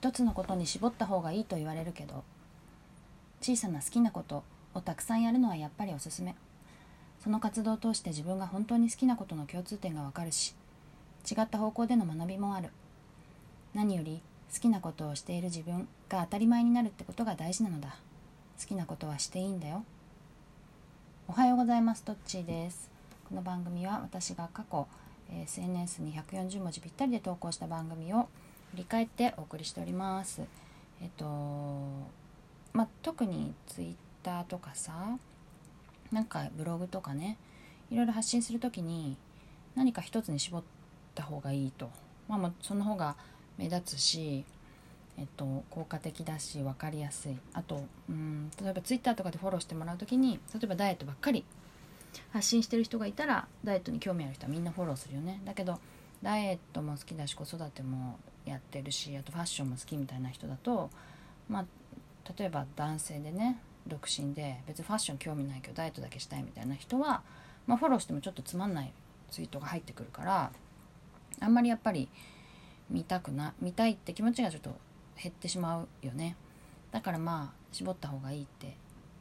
一つのことに絞った方がいいと言われるけど小さな好きなことをたくさんやるのはやっぱりおすすめ。その活動を通して自分が本当に好きなことの共通点がわかるし違った方向での学びもある。何より好きなことをしている自分が当たり前になるってことが大事なのだ。好きなことはしていいんだよ。おはようございますトッチーです。この番組は私が過去 SNS に140文字ぴったりで投稿した番組を振り返ってお送りしております。えっとまあ特にツイッターとかさなんかブログとかねいろいろ発信する時に何か一つに絞った方がいいと。まあその方が目立つしえっと、効果的だし分かりやすい。あとうん例えば Twitter とかでフォローしてもらう時に例えばダイエットばっかり発信してる人がいたらダイエットに興味ある人はみんなフォローするよね。だけどダイエットも好きだし子育てもやってるしあとファッションも好きみたいな人だとまあ例えば男性でね独身で別にファッション興味ないけどダイエットだけしたいみたいな人は、まあ、フォローしてもちょっとつまんないツイートが入ってくるからあんまりやっぱり見たくな見たいって気持ちがちょっと減ってしまうよね。だからまあ絞った方がいいって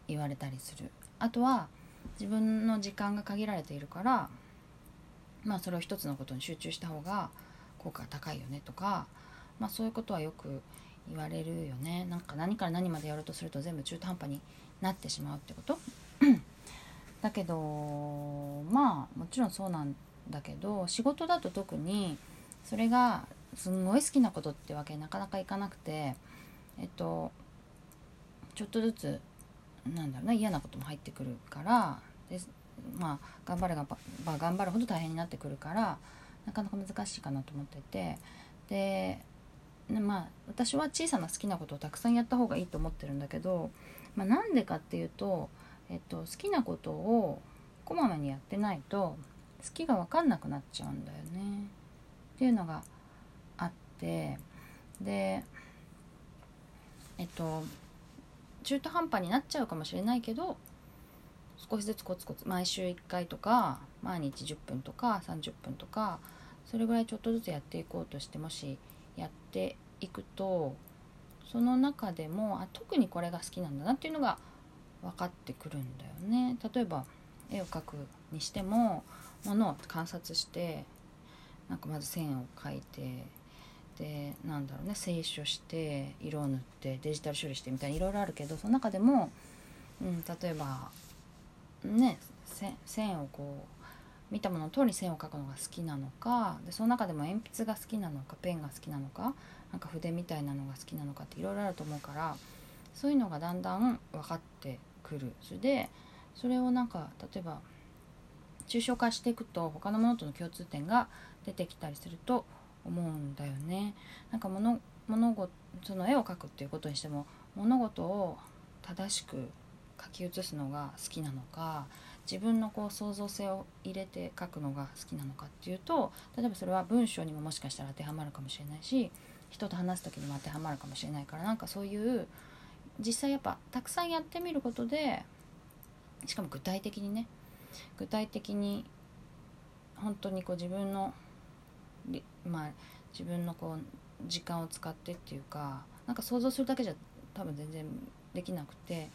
言われたりする。あとは自分の時間が限られているからまあそれを一つのことに集中した方が効果が高いよねとかまあそういうことはよく言われるよね。なんか何から何までやろうとすると全部中途半端になってしまうってこと。だけどまあもちろんそうなんだけど仕事だと特にそれがすんごい好きなことってわけなかなかいかなくてえっとちょっとずつなんだろうな嫌なことも入ってくるからでまあ頑張れば頑張るほど大変になってくるからなかなか難しいかなと思ってて。でまあ私は小さな好きなことをたくさんやった方がいいと思ってるんだけど、まあ、なんでかっていうと、えっと、好きなことをこまめにやってないと好きが分かんなくなっちゃうんだよね。っていうのがあって。でえっと中途半端になっちゃうかもしれないけど少しずつコツコツ毎週1回とか毎日10分とか30分とかそれぐらいちょっとずつやっていこうとしてもしやっていくとその中でもあ特にこれが好きなんだなっていうのが分かってくるんだよね。例えば絵を描くにしてもものを観察してなんかまず線を描いてでなんだろうね清書して色を塗ってデジタル処理してみたいにいろいろあるけどその中でも、うん、例えばね線をこう見たものの通り線を描くのが好きなのかでその中でも鉛筆が好きなのかペンが好きなのかなんか筆みたいなのが好きなのかっていろいろあると思うからそういうのがだんだん分かってくるそれでそれをなんか例えば抽象化していくと他のものとの共通点が出てきたりすると思うんだよね。なんか物物事その絵を描くっていうことにしても物事を正しく書き写すのが好きなのか自分のこう創造性を入れて書くのが好きなのかっていうと例えばそれは文章にももしかしたら当てはまるかもしれないし人と話す時にも当てはまるかもしれないからなんかそういう実際やっぱたくさんやってみることでしかも具体的にね具体的に本当にこう自分のまあ自分のこう時間を使ってっていうかなんか想像するだけじゃ多分全然できなくて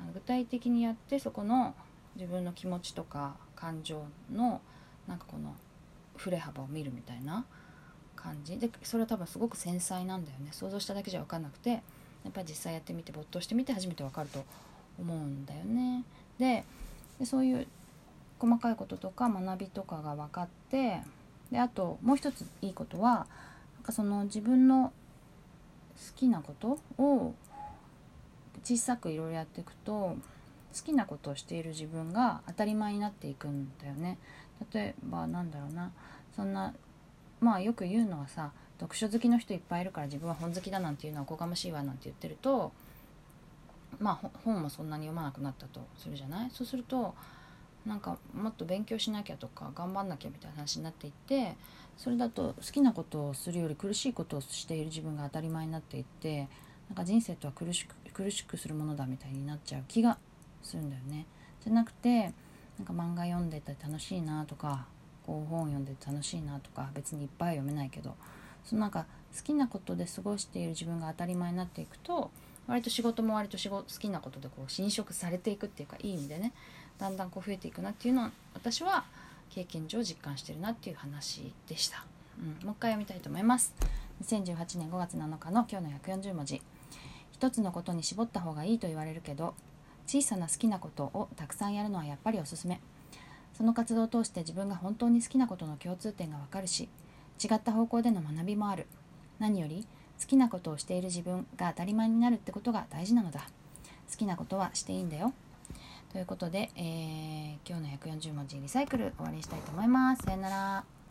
あの具体的にやってそこの自分の気持ちとか感情のなんかこの振れ幅を見るみたいな感じでそれは多分すごく繊細なんだよね想像しただけじゃ分かんなくてやっぱり実際やってみて没頭してみて初めて分かると思うんだよね。でそういう細かいこととか学びとかが分かってであともう一ついいことはなんかその自分の好きなことを小さくいろいろやっていくと好きなことをしている自分が当たり前になっていくんだよね。例えばなんだろうなそんなまあよく言うのはさ読書好きの人いっぱいいるから自分は本好きだなんていうのはおこがましいわなんて言ってるとまあ本もそんなに読まなくなったとするじゃない？そうするとなんかもっと勉強しなきゃとか頑張んなきゃみたいな話になっていってそれだと好きなことをするより苦しいことをしている自分が当たり前になっていってなんか人生とは苦しく苦しくするものだみたいになっちゃう気がするんだよね。じゃなくてなんか漫画読んでて楽しいなとかこう本読んでて楽しいなとか別にいっぱい読めないけどそのなんか好きなことで過ごしている自分が当たり前になっていくと割と仕事も割と仕事好きなことでこう侵食されていくっていうかいい意味でね。だんだんこう増えていくなっていうのを私は経験上実感してるなっていう話でした、うん、もう一回読みたいと思います。2018年5月7日の今日の140文字。一つのことに絞った方がいいと言われるけど小さな好きなことをたくさんやるのはやっぱりおすすめその活動を通して自分が本当に好きなことの共通点がわかるし違った方向での学びもある何より好きなことをしている自分が当たり前になるってことが大事なのだ好きなことはしていいんだよということで、えー、今日の140文字リサイクル終わりにしたいと思います。さよなら。